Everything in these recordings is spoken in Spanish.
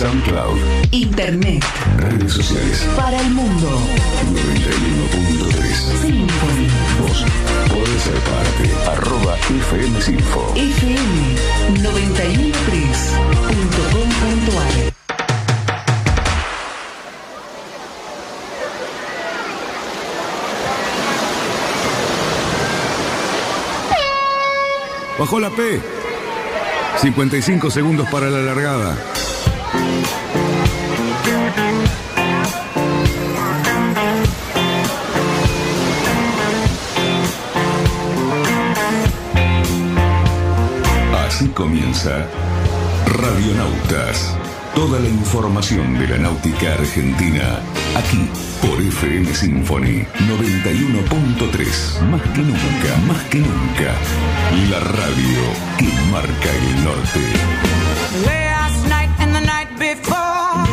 SoundCloud. Internet. Redes sociales. Para el mundo. 91.3. Symphony. Vos podés ser parte. Arroba FM Sinfo. FM 913.com.ar Bajó la P. 55 segundos para la largada. Así comienza Radionautas. Toda la información de la náutica argentina aquí por FM Symphony 91.3. Más que nunca, más que nunca. La radio que marca el norte. Before,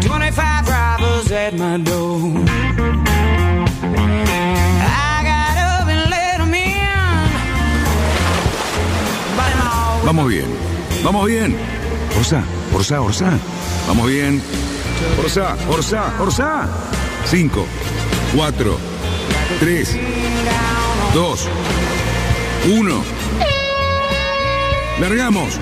25 robbers at my door. Vamos bien. Vamos bien. Orsá, Orsá, Orsá. Vamos bien. Orsá, Orsá, Orsá. 5, 4, 3, 2, 1. Largamos.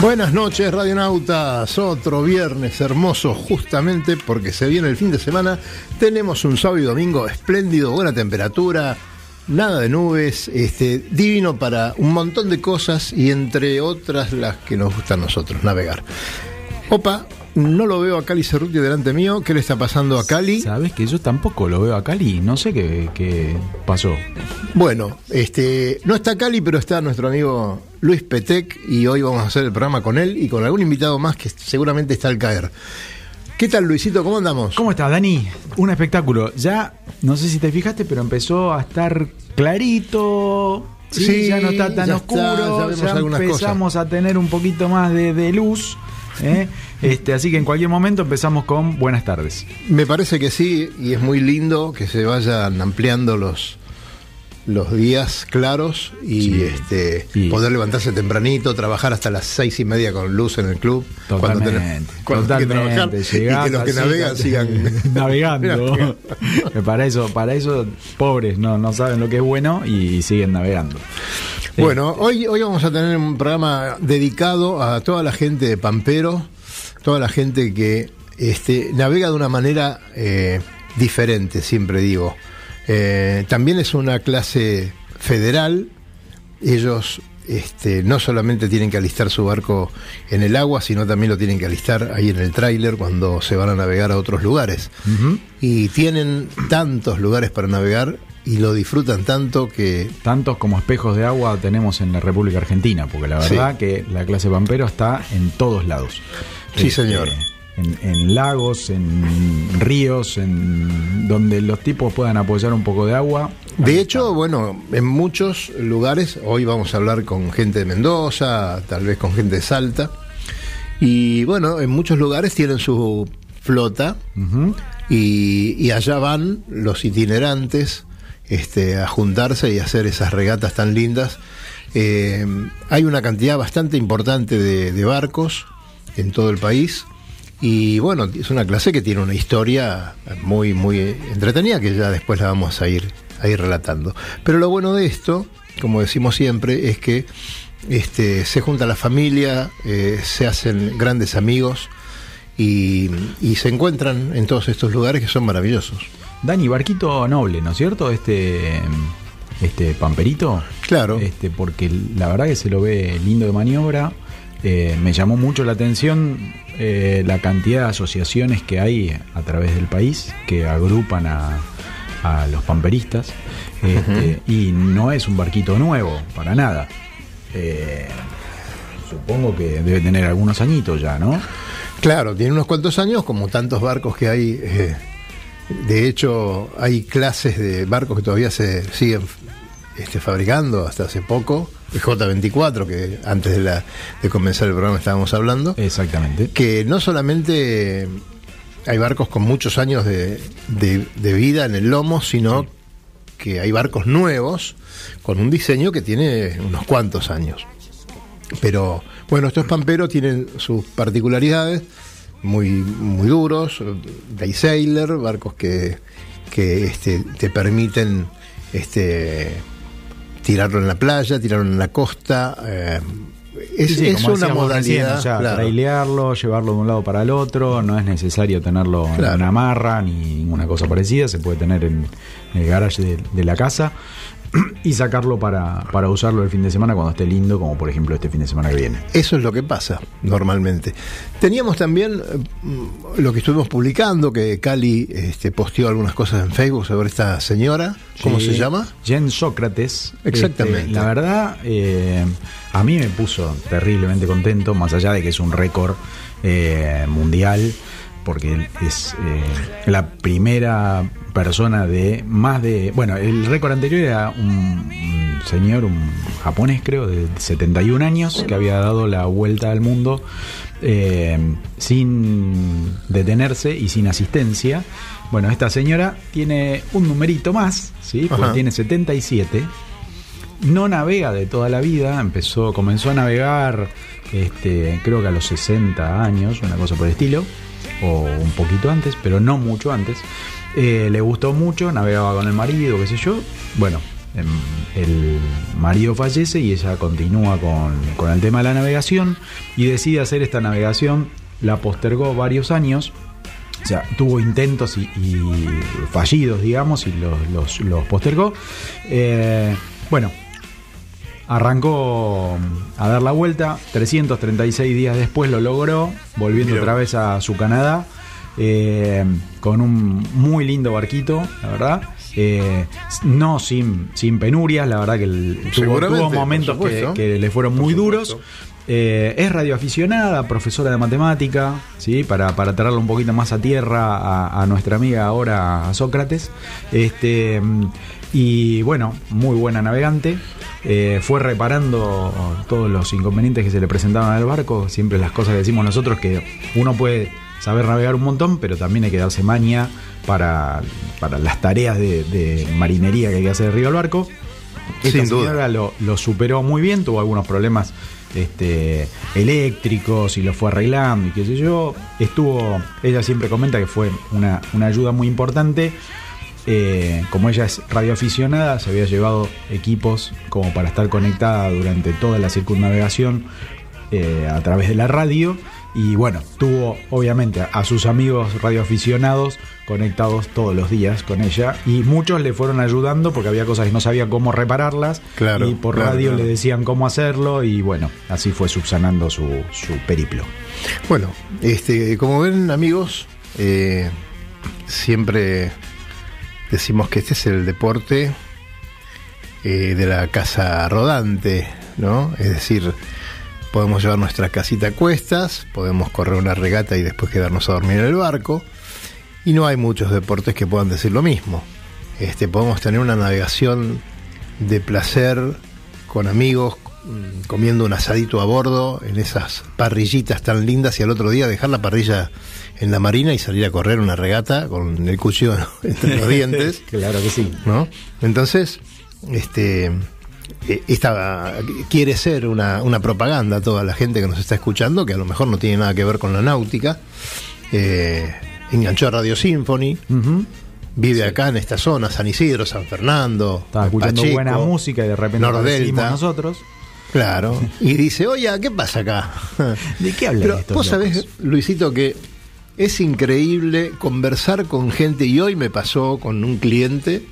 Buenas noches, radionautas. Otro viernes hermoso, justamente porque se viene el fin de semana. Tenemos un sábado y domingo espléndido, buena temperatura, nada de nubes, este, divino para un montón de cosas y entre otras las que nos gustan a nosotros, navegar. Opa, no lo veo a Cali Cerruti delante mío. ¿Qué le está pasando a Cali? Sabes que yo tampoco lo veo a Cali, no sé qué, qué pasó. Bueno, este, no está Cali, pero está nuestro amigo Luis Petec y hoy vamos a hacer el programa con él y con algún invitado más que seguramente está al caer. ¿Qué tal, Luisito? ¿Cómo andamos? ¿Cómo estás, Dani? Un espectáculo. Ya, no sé si te fijaste, pero empezó a estar clarito. Sí, Sí, ya no está tan ya oscuro. Ya, empezamos a tener un poquito más de, de luz. ¿eh? este, así que en cualquier momento empezamos con buenas tardes. Me parece que sí, y es muy lindo que se vayan ampliando los, los días claros y Sí. este Sí. poder levantarse tempranito, trabajar hasta las seis y media con luz en el club. Totalmente, tenés- cuando que totalmente. trabajar, y que Llegás los que navegan sigan navegando. para eso, para eso, pobres, no, no saben lo que es bueno y siguen navegando. Bueno, hoy, hoy vamos a tener un programa dedicado a toda la gente de Pampero, toda la gente que este, navega de una manera eh, diferente, siempre digo. Eh, también es una clase federal, ellos este, no solamente tienen que alistar su barco en el agua, sino también lo tienen que alistar ahí en el tráiler cuando se van a navegar a otros lugares. Y tienen tantos lugares para navegar y lo disfrutan tanto que Tantos como espejos de agua tenemos en la República Argentina, porque la Sí. verdad que la clase Pampero está en todos lados. Sí, señor. En, en lagos, en ríos, en donde los tipos puedan apoyar un poco de agua. De hecho, está. bueno, en muchos lugares, hoy vamos a hablar con gente de Mendoza, tal vez con gente de Salta, y bueno, en muchos lugares tienen su flota y, y allá van los itinerantes este, a juntarse y hacer esas regatas tan lindas. Eh, hay una cantidad bastante importante de, de barcos en todo el país. Y bueno, es una clase que tiene una historia muy, muy entretenida que ya después la vamos a ir, a ir relatando. Pero lo bueno de esto, como decimos siempre, es que este, se junta la familia, eh, se hacen grandes amigos y, y se encuentran en todos estos lugares que son maravillosos. Dani, barquito noble, ¿no es cierto? Este, este pamperito. Claro. Este, porque la verdad que se lo ve lindo de maniobra. Eh, me llamó mucho la atención eh, la cantidad de asociaciones que hay a través del país que agrupan a, a los pamperistas. Este, Y no es un barquito nuevo, para nada. Eh, supongo que debe tener algunos añitos ya, ¿no? Claro, tiene unos cuantos años, como tantos barcos que hay. eh, de hecho, hay clases de barcos que todavía se siguen este, fabricando hasta hace poco. El J24, que antes de, la, de comenzar el programa estábamos hablando. Exactamente. que no solamente hay barcos con muchos años de, de- de vida en el lomo, sino que hay barcos nuevos con un diseño que tiene unos cuantos años. Pero bueno, estos pamperos tienen sus particularidades, muy, muy duros, day sailor, barcos que, que este, te permiten este, tirarlo en la playa, tirarlo en la costa. eh, es, Sí, una modalidad. o sea, claro. trailearlo, llevarlo de un lado para el otro, no es necesario tenerlo en una amarra ni ninguna cosa parecida, se puede tener en, el garage de, de la casa y sacarlo para, para usarlo el fin de semana cuando esté lindo, como por ejemplo este fin de semana que viene. Eso es lo que pasa normalmente. Teníamos también mm, lo que estuvimos publicando, que Cali este, posteó algunas cosas en Facebook sobre esta señora. ¿Cómo Sí, se llama? Jen Sócrates. Exactamente. Este, la verdad, eh, a mí me puso terriblemente contento, más allá de que es un récord eh, mundial, porque es eh, la primera persona de más de... Bueno, el récord anterior era un, un señor, un japonés creo, de 71 años, que había dado la vuelta al mundo eh, sin detenerse y sin asistencia. Bueno, esta señora tiene un numerito más, ¿sí? Porque Ajá. tiene 77. No navega de toda la vida, empezó, comenzó a navegar, este, creo que a los 60 años, una cosa por el estilo, o un poquito antes, pero no mucho antes. Eh, le gustó mucho, navegaba con el marido, qué sé yo. Bueno, em, el marido fallece y ella continúa con, con el tema de la navegación y decide hacer esta navegación. La postergó varios años. O sea, tuvo intentos y, y fallidos, digamos, y los, los- los postergó. Eh, bueno, arrancó a dar la vuelta. 336 días después lo logró, volviendo Mira. otra vez a su Canadá. Eh, con un muy lindo barquito, la verdad. Eh, no sin, sin penurias, la verdad que el- tuvo, momentos que, le fueron muy duros. Eh, es radioaficionada, profesora de matemática, ¿sí? para, para traerla un poquito más a tierra a, a nuestra amiga ahora, a Sócrates. Este, y bueno, muy buena navegante. Eh, fue reparando todos los inconvenientes que se le presentaban al barco. Siempre las cosas que decimos nosotros que uno puede saber navegar un montón, pero también hay que darse maña para, para las tareas de, de marinería que hay que hacer arriba del barco. Esta Sin duda. señora Lo, lo superó muy bien, tuvo algunos problemas este, eléctricos y lo fue arreglando y qué sé yo. Estuvo, ella siempre comenta que fue una, una ayuda muy importante. Eh, como ella es radioaficionada, se había llevado equipos como para estar conectada durante toda la circunnavegación eh, a través de la radio. Y bueno, tuvo obviamente a, sus amigos radioaficionados conectados todos los días con ella. Y muchos le fueron ayudando porque había cosas que no sabía cómo repararlas. Claro, y por claro, radio claro. le decían cómo hacerlo. Y bueno, así fue subsanando su, su periplo. Bueno, este, como ven amigos, eh, siempre decimos que este es el deporte eh, de la casa rodante, ¿no? Es decir, podemos llevar nuestra casita a cuestas, podemos correr una regata y después quedarnos a dormir en el barco, y no hay muchos deportes que puedan decir lo mismo. Este, podemos tener una navegación de placer con amigos, mm, comiendo un asadito a bordo en esas parrillitas tan lindas y al otro día dejar la parrilla en la marina y salir a correr una regata con el cuchillo entre los dientes. claro que sí. ¿no? Entonces, este, esta quiere ser una, una propaganda a toda la gente que nos está escuchando, que a lo mejor no tiene nada que ver con la náutica. Eh, enganchó a Radio Symphony, vive acá en esta zona, San Isidro, San Fernando, Estaba escuchando Pacheco, buena música y de repente Nordelta. nosotros. Claro, y dice, oye, ¿qué pasa acá? ¿De qué hablan Pero estos vos locos? sabés, Luisito, que es increíble conversar con gente, y hoy me pasó con un cliente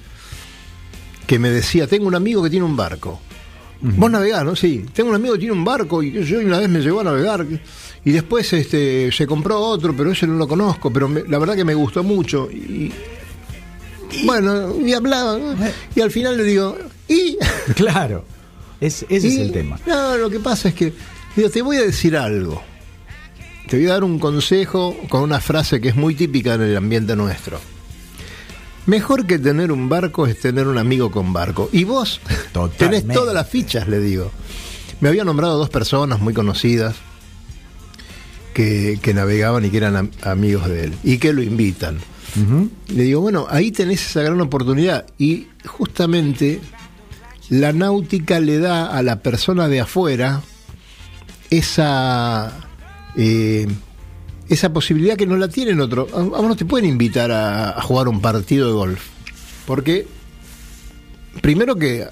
que me decía, tengo un amigo que tiene un barco. Vos navegás, ¿no? Sí, tengo un amigo que tiene un barco y yo una vez me llevó a navegar y después este, se compró otro, pero ese no lo conozco, pero me- la verdad que me gustó mucho. Y, bueno, y hablaba, y al final le digo, ¿y? Claro, es, ese es el tema. No, lo que pasa es que digo, te voy a decir algo. Te voy a dar un consejo con una frase que es muy típica en el ambiente nuestro. Mejor que tener un barco es tener un amigo con barco. Y vos Totalmente. tenés todas las fichas, le digo. Me había nombrado dos personas muy conocidas que, que navegaban y que eran am- amigos de él y que lo invitan. Le digo, bueno, ahí tenés esa gran oportunidad. Y justamente la náutica le da a la persona de afuera esa eh, esa posibilidad que no la tienen otro. A vos no te pueden invitar a, a jugar un partido de golf. Porque, primero que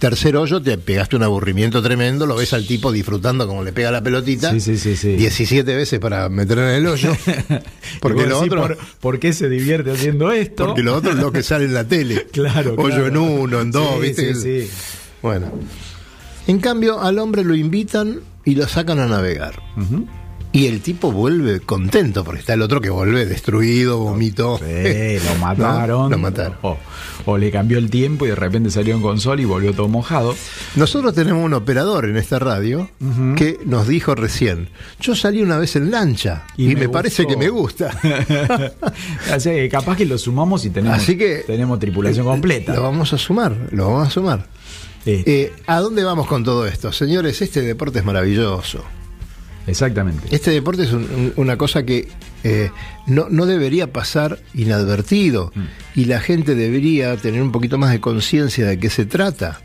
tercer hoyo te pegaste un aburrimiento tremendo, lo ves al tipo disfrutando como le pega la pelotita. Sí, sí, sí, sí. 17 veces para meter en el hoyo. porque lo otro. ¿por, por qué se divierte haciendo esto? Porque lo otro es lo que sale en la tele. Claro, Hoyo claro. en uno, en dos, ¿viste? sí, sí. Bueno. En cambio, al hombre lo invitan y lo sacan a navegar. Y el tipo vuelve contento, porque está el otro que vuelve destruido, vomitó. Sí, lo mataron. ¿No? Lo mataron. O, o le cambió el tiempo y de repente salió con sol y volvió todo mojado. Nosotros tenemos un operador en esta radio que nos dijo recién, yo salí una vez en lancha y, Y me, me parece gustó". que me gusta. sea, que capaz que lo sumamos y tenemos, Así que tenemos tripulación completa. Lo vamos a sumar, lo vamos a sumar. Sí, Eh, ¿A dónde vamos con todo esto? Señores, este deporte es maravilloso. Exactamente. Este deporte es un- un- una cosa que eh, no, no debería pasar inadvertido y la gente debería tener un poquito más de conciencia de qué se trata.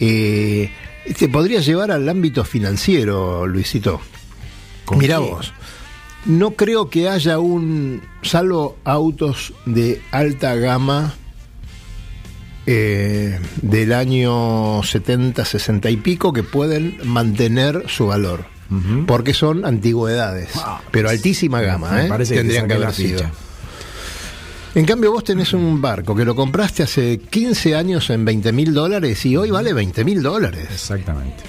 Eh, te podría llevar al ámbito financiero, Luisito. ¿Con Mirá qué? vos. No creo que haya un, salvo autos de alta gama eh, del año 70, 60 y pico que pueden mantener su valor. Porque son antigüedades, pero altísima gama, ¿eh? parece tendrían te que haber sido. ficha. En cambio, vos tenés un barco que lo compraste hace 15 años en 20 mil dólares y hoy vale 20 mil dólares. Exactamente.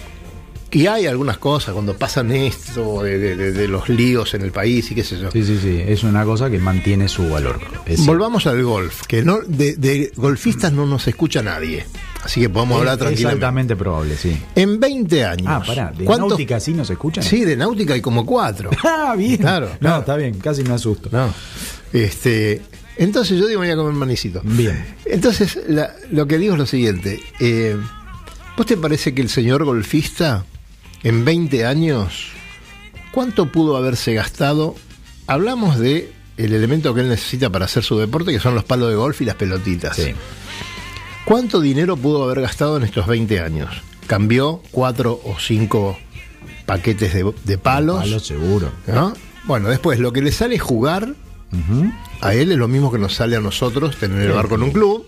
Y hay algunas cosas cuando pasan esto de, de- de- de los líos en el país y qué sé yo. Sí, sí, sí. Es una cosa que mantiene su valor. Es- Volvamos al golf, que no de, de golfistas no nos escucha nadie. Así que podemos hablar es, tranquilamente. altamente probable, sí. En 20 años. Ah, pará. ¿De ¿cuántos- náutica sí nos escuchan? Sí, de náutica hay como cuatro. Ah, bien. Claro, No, claro. está bien. Casi me asusto. No. Este, entonces yo digo, voy a comer manicito. Bien. Entonces, la- lo que digo es lo siguiente. eh, ¿Vos te parece que el señor golfista, en 20 años, cuánto pudo haberse gastado? Hablamos de el elemento que él necesita para hacer su deporte, que son los palos de golf y las pelotitas. Sí. ¿Cuánto dinero pudo haber gastado en estos 20 años? Cambió cuatro o cinco paquetes de, de palos. Palo seguro. ¿no? Bueno, después, lo que le sale jugar a él es lo mismo que nos sale a nosotros tener el barco en un club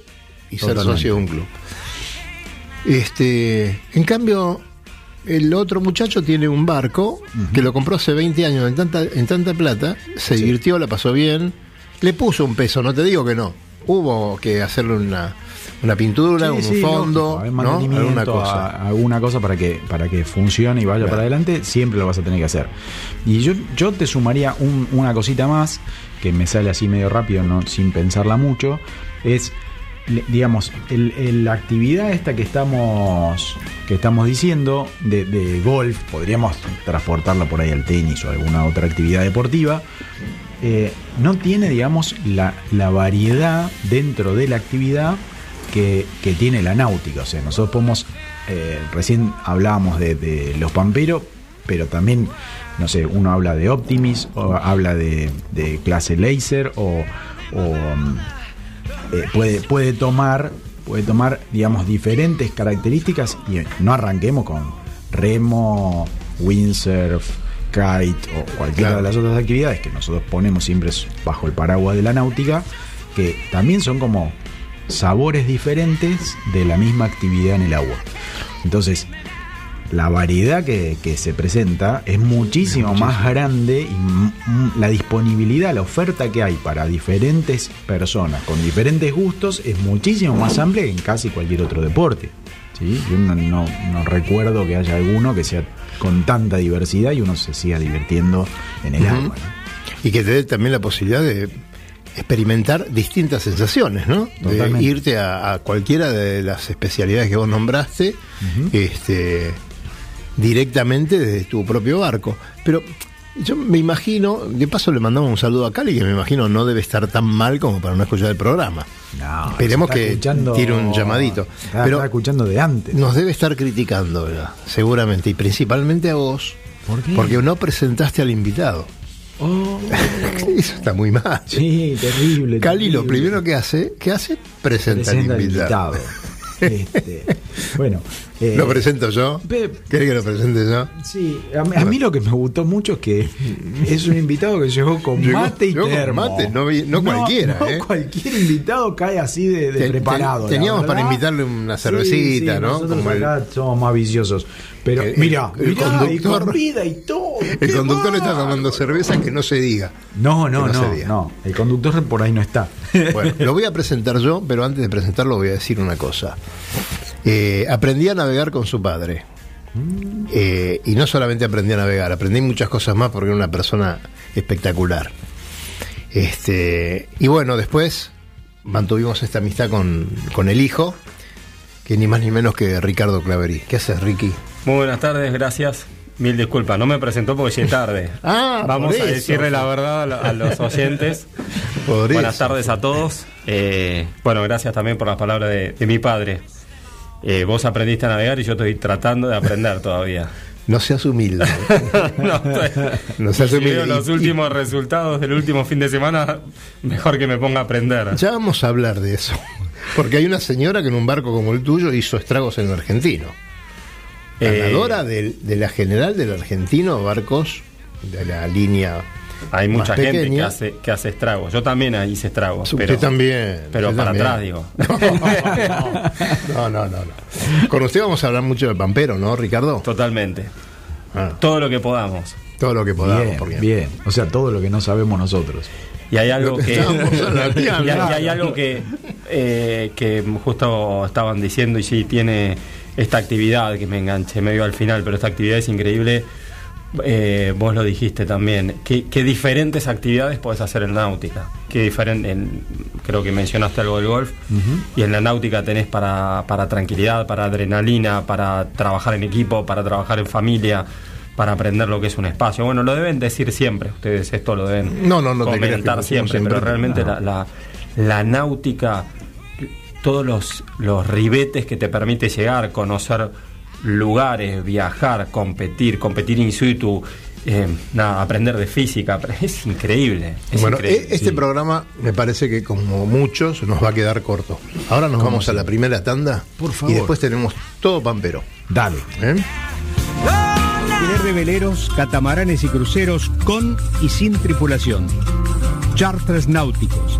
y ser socio de un club. Este, en cambio, el otro muchacho tiene un barco que lo compró hace 20 años en tanta, en tanta plata, se divirtió, la pasó bien, le puso un peso, no te digo que no. Hubo que hacerle una, una pintura, Sí, un sí, fondo, lógico, ¿no? alguna cosa. a- alguna cosa para que, para que funcione y vaya Claro. para adelante, siempre lo vas a tener que hacer. Y yo, yo te sumaría un- una cosita más, que me sale así medio rápido, no, sin pensarla mucho, es, digamos, el- el- la actividad esta que estamos, que estamos diciendo de, de golf, podríamos transportarla por ahí al tenis o alguna otra actividad deportiva, eh, no tiene, digamos, la, la variedad dentro de la actividad que, que tiene la náutica. O sea, nosotros podemos, eh, recién hablábamos de, de los pamperos, pero también, no sé, uno habla de Optimis, o habla de, de clase laser, o, o, mm, eh, puede, puede tomar, puede tomar, digamos, diferentes características y no arranquemos con remo, windsurf, kite o cualquiera Claro. de las otras actividades que nosotros ponemos siempre bajo el paraguas de la náutica, que también son como sabores diferentes de la misma actividad en el agua. Entonces, la variedad que, que se presenta es muchísimo, más grande y la disponibilidad, la oferta que hay para diferentes personas con diferentes gustos es muchísimo más amplia que en casi cualquier otro deporte. ¿sí? Yo no, no- no recuerdo que haya alguno que sea con tanta diversidad y uno se siga divirtiendo en el agua. ¿no? Y que te dé también la posibilidad de experimentar distintas sensaciones, ¿no? De irte a, a cualquiera de las especialidades que vos nombraste, este, directamente desde tu propio barco. Pero yo me imagino, de paso le mandamos un saludo a Cali, que me imagino no debe estar tan mal como para no escuchar el programa. No, Esperemos que tire un llamadito. Está, Pero está escuchando de antes. nos debe estar criticando, ¿verdad? seguramente, y principalmente a vos, ¿Por qué? porque no presentaste al invitado. Oh, Eso está muy mal. sí, terrible. Cali lo primero que hace, ¿qué hace? Presenta, Presenta al al invitado. invitado. Este, bueno, eh, ¿Lo presento yo? ¿Querés que lo presente yo? Sí, a mí, a mí lo que me gustó mucho es que es un invitado que llegó con Llegó- mate y con termo. mate, no vi- no cualquiera, no ¿eh? cualquier invitado cae así de, de Ten- preparado. ten- teníamos para invitarle una cervecita, sí, ¿no? Nosotros Como el- acá somos más viciosos. Pero El- mira, el mirá, y conductor- con vida y todo. El ¿qué conductor va? está tomando cerveza que no se diga. No, no, no no, se diga. no. El conductor por ahí no está. Bueno, lo voy a presentar yo, pero antes de presentarlo voy a decir una cosa. Eh, aprendí a navegar con su padre. Eh, y no solamente aprendí a navegar, aprendí muchas cosas más porque era una persona espectacular. Este, y bueno, después mantuvimos esta amistad con, con el hijo, que ni más ni menos que Ricardo Claverí. ¿Qué haces, Ricky? Muy buenas tardes, gracias. Mil disculpas, no me presentó porque llegué tarde. Ah, Vamos por a decirle la verdad a, lo- a los oyentes. Buenas tardes a todos. Eh, bueno, gracias también por las palabras de, de mi padre. Eh, vos aprendiste a navegar y yo estoy tratando de aprender todavía. No seas humilde. no, estoy- No seas si humilde. veo los y- últimos resultados del último fin de semana, mejor que me ponga a aprender. Ya vamos a hablar de eso. Porque hay una señora que en un barco como el tuyo hizo estragos en el argentino. Eh, Ganadora del- de, la general del argentino, barcos de la línea. Hay mucha más gente que hace, que hace estragos. Yo también hice estragos. Usted pero, también. Pero usted para también. atrás, digo. No, no, no, no. Con usted vamos a hablar mucho de Pampero, ¿no, Ricardo? Totalmente. Ah, Todo lo que podamos. todo lo que podamos. Bien, porque- bien. O sea, todo lo que no sabemos nosotros. Y hay algo Lo que hay, y hay algo que, eh, que justo estaban diciendo, y sí, tiene esta actividad que me enganché medio al final, pero esta actividad es increíble. Eh, vos lo dijiste también. ¿Qué, qué diferentes actividades podés hacer en náutica? Qué diferente, en- creo que mencionaste algo del golf. Y en la náutica tenés para, para tranquilidad, para adrenalina, para trabajar en equipo, para trabajar en familia, para aprender lo que es un espacio. Bueno, lo deben decir siempre. Ustedes esto lo deben No, no, no comentar decimos siempre, pero siempre. realmente No. la, la, la náutica, todos los, los ribetes que te permite llegar, conocer lugares, viajar, competir, competir in situ, eh, nada, aprender de física, es increíble. Es bueno, increíble. e- este programa me parece que como muchos nos va a quedar corto. Ahora nos vamos a la primera tanda Por y favor. después tenemos todo Pampero. Dale. ¿eh? Alquiler de veleros, catamaranes y cruceros con y sin tripulación. Charters Náuticos,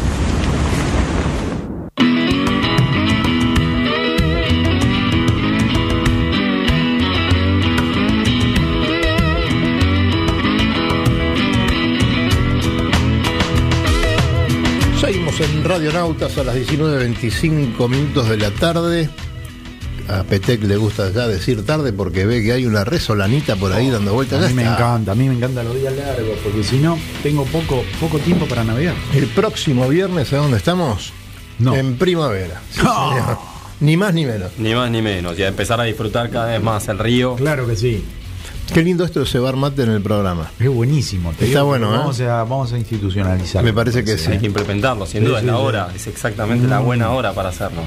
En Radionautas a las 19.25 minutos de la tarde. A Petec le gusta ya decir tarde porque ve que hay una resolanita por ahí dando vueltas. A Ya mí me está. encanta, a mí me encantan los días largos, porque si no, tengo poco, poco tiempo para navegar. El próximo viernes, ¿a dónde estamos? No. En primavera. Sí, señor. Ni más ni menos. Ni más ni menos. Y a empezar a disfrutar cada vez más el río. Claro que sí. Qué lindo esto de cebar mate en el programa. Es buenísimo. te Está digo, bueno, ¿eh? vamos, a, vamos a institucionalizar. Me parece que sí. Hay que implementarlo, sin Sí, duda, sí, es la sí. hora, es exactamente la buena hora para hacerlo.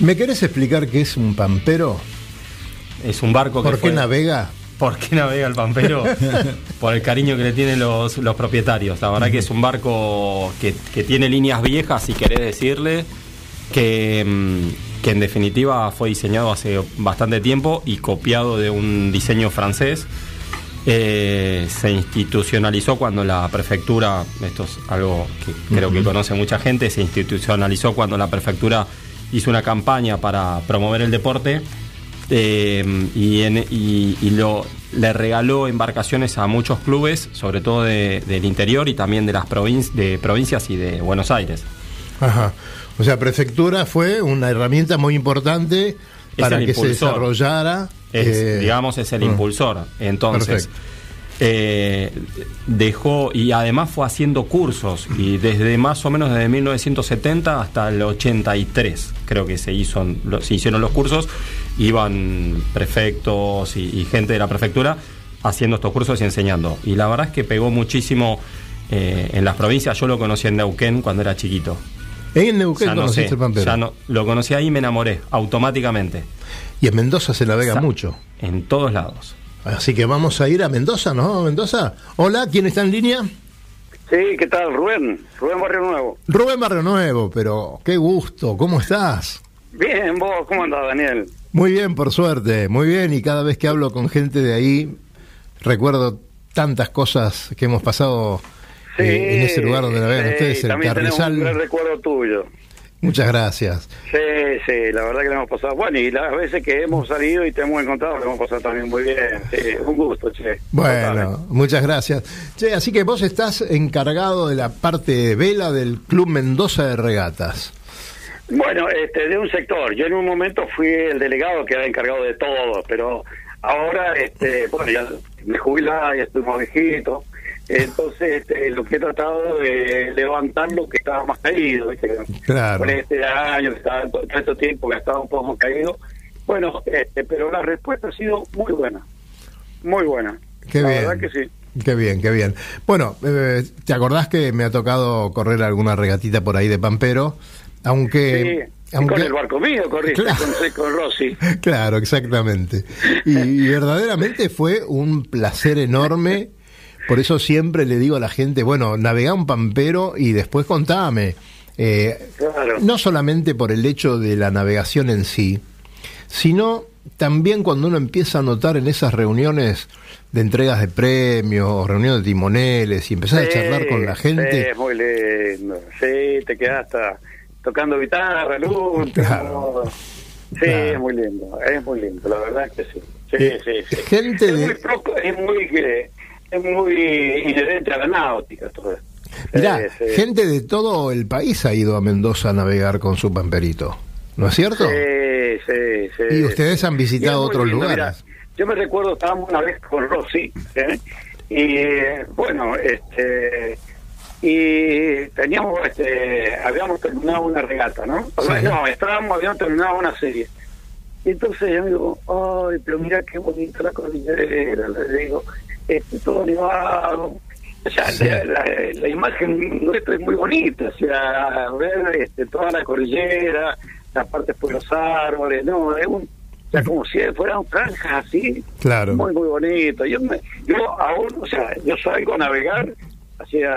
¿Me querés explicar qué es un pampero? Es un barco que ¿Por qué fue- navega? ¿Por qué navega el pampero? Por el cariño que le tienen los, los propietarios. La verdad que es un barco que, que tiene líneas viejas, si querés decirle, que, mm, que en definitiva fue diseñado hace bastante tiempo y copiado de un diseño francés. Eh, se institucionalizó cuando la prefectura, esto es algo que creo que conoce mucha gente, se institucionalizó cuando la prefectura hizo una campaña para promover el deporte eh, y, en- y- y lo, le regaló embarcaciones a muchos clubes, sobre todo de- del interior y también de las provin- de provincias y de Buenos Aires. Ajá. O sea, prefectura fue una herramienta muy importante para que se desarrollara. Es, eh, digamos, es el ah. impulsor. Entonces, eh, dejó y además fue haciendo cursos y desde más o menos desde 1970 hasta el 83 creo que se hizo se hicieron los cursos iban prefectos y, y gente de la prefectura haciendo estos cursos y enseñando y la verdad es que pegó muchísimo eh, en las provincias yo lo conocí en Neuquén cuando era chiquito En Neuquén Ya no conociste sé, el pampero. ya no- lo conocí ahí y me enamoré automáticamente Y en Mendoza se navega Sa- mucho. en todos lados Así que vamos a ir a Mendoza, ¿no? Mendoza. Hola, ¿quién está en línea? Sí, ¿qué tal? Rubén, Rubén Barrio Nuevo. Rubén Barrio Nuevo, pero qué gusto, ¿cómo estás? Bien, vos, ¿cómo andás, Daniel? Muy bien, por suerte, muy bien. Y cada vez que hablo con gente de ahí, recuerdo tantas cosas que hemos pasado eh, en ese lugar donde navegan sí, ustedes, el también tenemos un gran Carrizal. recuerdo tuyo. Muchas gracias. Sí, sí, la verdad que lo hemos pasado. Bueno, y las veces que hemos salido y te hemos encontrado, lo hemos pasado también muy bien. Sí, un gusto, che. Bueno, muchas gracias. Che, así que vos estás encargado de la parte de vela del Club Mendoza de Regatas. Bueno, este, de un sector. Yo en un momento fui el delegado que era encargado de todo, pero ahora, este, bueno, ya me jubilaba, ya estoy viejito. Entonces, este, lo que he tratado de levantar lo que estaba más caído, ¿viste? Claro. Por este año, que estaba todo este tiempo que estaba un poco caído. Bueno, este, pero la respuesta ha sido muy buena. Muy buena. Qué la bien. verdad que sí. Qué bien, qué bien. Bueno, eh, ¿te acordás que me ha tocado correr alguna regatita por ahí de Pampero? Aunque... sí. Aunque con el barco mío corriste, Claro. con, con Rossi. Claro, exactamente. Y, y verdaderamente fue un placer enorme. Por eso siempre le digo a la gente, bueno, navegá un pampero y después contame. Eh, Claro. no solamente por el hecho de la navegación en sí, sino también cuando uno empieza a notar en esas reuniones de entregas de premios, o reuniones de timoneles y empezar a Sí, charlar con la Sí, gente. es muy lindo. Sí, te quedas hasta tocando guitarra, último. Claro. Sí, Claro. es muy lindo, es muy lindo, la verdad que sí. Sí, Eh, sí, sí. gente es de- muy poco- es muy eh, es muy inherente a la náutica todo esto. Mirá, sí. gente de todo el país ha ido a Mendoza a navegar con su pamperito. ¿No es cierto? Sí, sí, sí. Y ustedes han visitado otros lindo, lugares. yo me recuerdo, estábamos una vez con Rossi, ¿eh? y eh, bueno, este y teníamos, este, habíamos terminado una regata, ¿no? Sí. No, estábamos, habíamos terminado una serie. Y entonces yo digo, ay, pero mira qué bonita la cordillera, le digo, este, todo nevado. O sea, Sí. la, la- la imagen nuestra es muy bonita, o sea, ver este, toda la cordillera, las partes por los árboles, no, es un, o sea, como si fueran franjas así, Claro. muy, muy bonito. Yo, me, yo aún, o sea, yo salgo a navegar hacia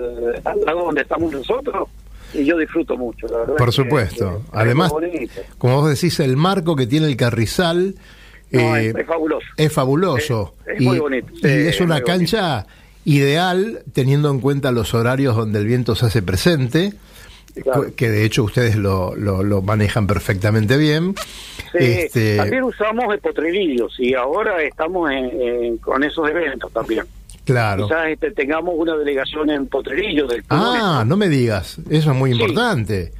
el- al lado donde estamos nosotros y yo disfruto mucho, la verdad. Por supuesto. que Además, como vos decís, el marco que tiene el carrizal No, eh, es, es fabuloso. es fabuloso. Es- es y, muy bonito, y es es una cancha ideal teniendo en cuenta los horarios donde el viento se hace presente. Claro. Que de hecho ustedes lo, lo, lo manejan perfectamente bien. Sí, Este, También usamos potrerillos y ahora estamos en- en- con esos eventos también. claro. Quizás este, tengamos una delegación en potrerillos del. Ah, no me digas. Eso es muy Sí. importante.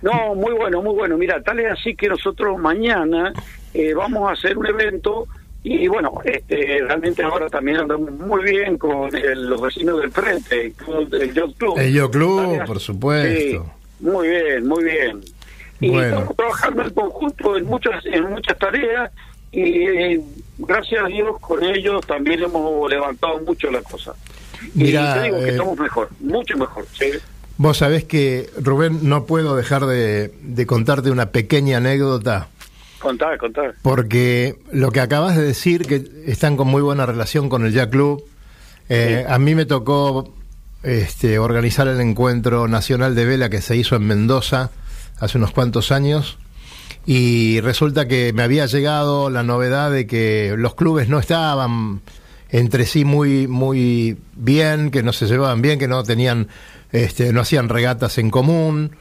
No, muy bueno, muy bueno. Mira, tal es así que nosotros mañana eh, vamos a hacer un evento y bueno, este, realmente ahora también andamos muy bien con el- los vecinos del frente, el, club- el Yacht Club. El Yo Club, por supuesto. Sí, muy bien, muy bien. Y Bueno. estamos trabajando en conjunto en muchas, en muchas tareas y eh, gracias a Dios con ellos también hemos levantado mucho la cosa. Mira, y te digo que eh, estamos mejor, mucho mejor. ¿sí? Vos sabés que, Rubén, no puedo dejar de, de contarte una pequeña anécdota, Contá, contá. porque lo que acabas de decir, que están con muy buena relación con el Jack Club, eh, a mí me tocó este, organizar el encuentro nacional de vela que se hizo en Mendoza hace unos cuantos años. Y resulta que me había llegado la novedad de que los clubes no estaban entre sí muy muy bien, que no se llevaban bien, que no tenían este no hacían regatas en común.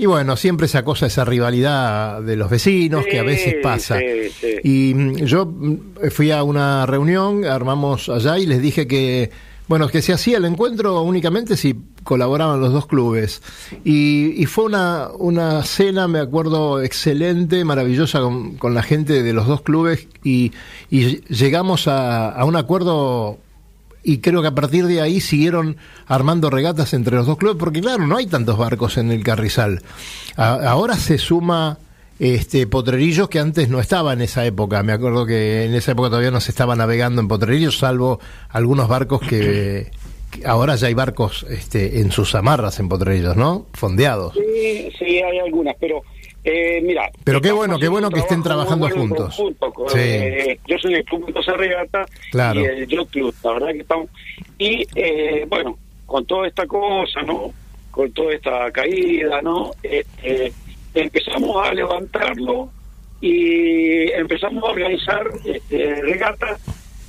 Y bueno, siempre esa cosa, esa rivalidad de los vecinos que a veces pasa. sí, sí. Y mm, yo mm, fui a una reunión, armamos allá y les dije que, bueno, que se hacía el encuentro únicamente si colaboraban los dos clubes. Y, y fue una, una cena, me acuerdo, excelente, maravillosa con, con la gente de los dos clubes y, y llegamos a, a un acuerdo y creo que a partir de ahí siguieron armando regatas entre los dos clubes, porque claro, no hay tantos barcos en el Carrizal. Ahora se suma este Potrerillos que antes no estaba en esa época. Me acuerdo que en esa época todavía no se estaba navegando en Potrerillos, salvo algunos barcos que, que ahora ya hay barcos este, en sus amarras en Potrerillos, ¿no? Fondeados. Sí, sí, hay algunas, pero eh, mira. Pero qué bueno, qué bueno que estén trabajando bueno en juntos. conjunto con, Sí. eh, yo soy el Club Mendoza Regata Claro. y el Yacht Club, la verdad que estamos. Y eh, bueno, con toda esta cosa, ¿no? Con toda esta caída, ¿no? Este, empezamos a levantarlo y empezamos a organizar este, regatas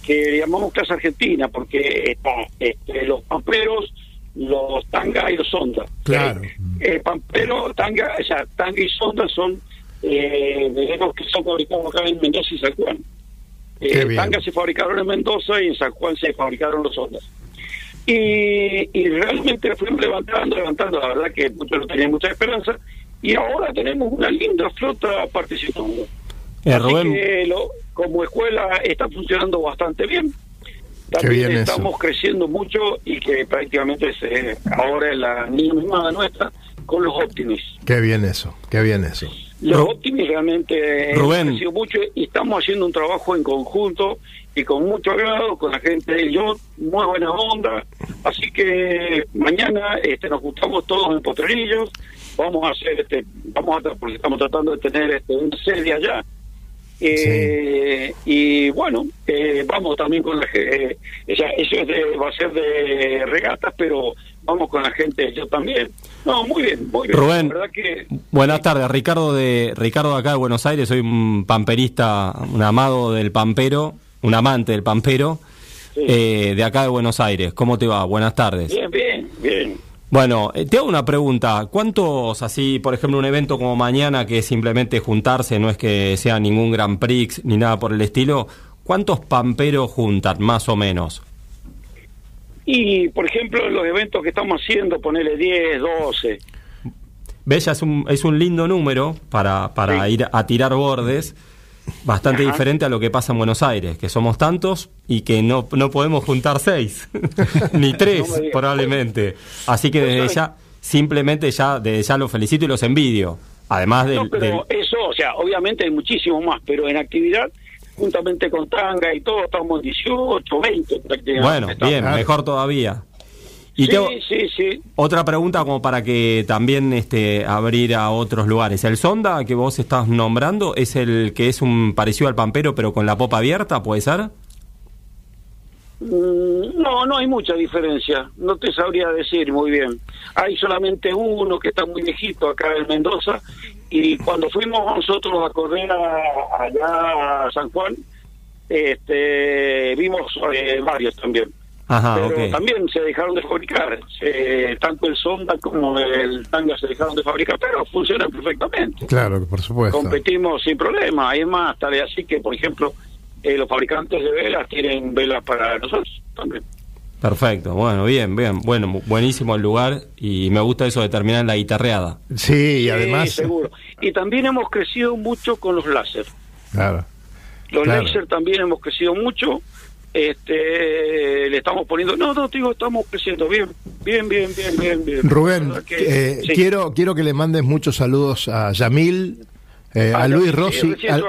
que llamamos Clase Argentina, porque este, los pamperos, los tanga y los sonda. Claro. Eh, pampero, tanga, o sea, tanga y sonda son eh, que son fabricados acá en Mendoza y San Juan. Qué Eh, bien. tangas se fabricaron en Mendoza y en San Juan se fabricaron los sondas. Y, y realmente fuimos levantando, levantando, la verdad que muchos no tenían mucha esperanza, y ahora tenemos una linda flota participando. Eh, Así Rubén. que lo- como escuela está funcionando bastante bien. También bien eso. estamos creciendo mucho y que prácticamente se, ahora es la niña mimada nuestra con los Optimis. Qué bien eso, qué bien eso. Los Ru- Optimis realmente Rubén. han crecido mucho y estamos haciendo un trabajo en conjunto y con mucho agrado con la gente del Yacht, muy buena onda. Así que mañana este, nos juntamos todos en Potrerillos, vamos a hacer, este, vamos a, porque estamos tratando de tener este, una sede allá. Eh, Y bueno, eh, vamos también con la gente, eso es de- va a ser de regatas, pero vamos con la gente yo también. No, muy bien, muy bien. Rubén. La verdad que Buenas tardes, Ricardo de Ricardo de acá de Buenos Aires, soy un pamperista, un amado del pampero, un amante del pampero, Sí. eh, de acá de Buenos Aires. ¿Cómo te va? Buenas tardes. Bien, bien, bien. Bueno, eh, te hago una pregunta. ¿Cuántos, así, por ejemplo, un evento como mañana, que es simplemente juntarse, no es que sea ningún Grand Prix ni nada por el estilo, ¿cuántos pamperos juntan, más o menos? Y, por ejemplo, en los eventos que estamos haciendo, ponerle 10, 12. Bella es un, es un lindo número para, para Sí. ir a tirar bordes, bastante Ajá. diferente a lo que pasa en Buenos Aires, que somos tantos y que no, no podemos juntar seis, ni tres probablemente. Así que desde ya, simplemente ya, desde ya los felicito y los envidio. Además del... No, pero del- eso, o sea, obviamente hay muchísimo más, pero en actividad, juntamente con Tanga y todo, estamos en 18, 20 prácticamente. bueno, bien, mejor todavía. Y sí, otra pregunta como para que también este, abrir a otros lugares. ¿El Sonda que vos estás nombrando es el que es un parecido al Pampero pero con la popa abierta, puede ser? Mm, No, no hay mucha diferencia. No te sabría decir muy bien. Hay solamente uno que está muy viejito acá en Mendoza y cuando fuimos nosotros a correr a- allá a San Juan, este, vimos eh, varios también. Ajá, pero también se dejaron de fabricar. Se- tanto el Sonda como el Tanga se dejaron de fabricar, pero funcionan perfectamente. Claro, por supuesto. Competimos sin problema. Hay más, tal así que, por ejemplo, eh, los fabricantes de velas tienen velas para nosotros también. Perfecto, bueno, bien, bien, bueno, buenísimo el lugar y me gusta eso de terminar en la guitarreada. Sí, y Sí, además. seguro. Y también hemos crecido mucho con los láser. Claro. Los Claro. láser también hemos crecido mucho. Este, le estamos poniendo. No, no, digo, estamos creciendo bien, bien, bien, bien, bien. bien. Rubén, que- eh, sí. quiero, quiero que le mandes muchos saludos a Yamil Eh, Ah, a no, Luis Rossi, a, a-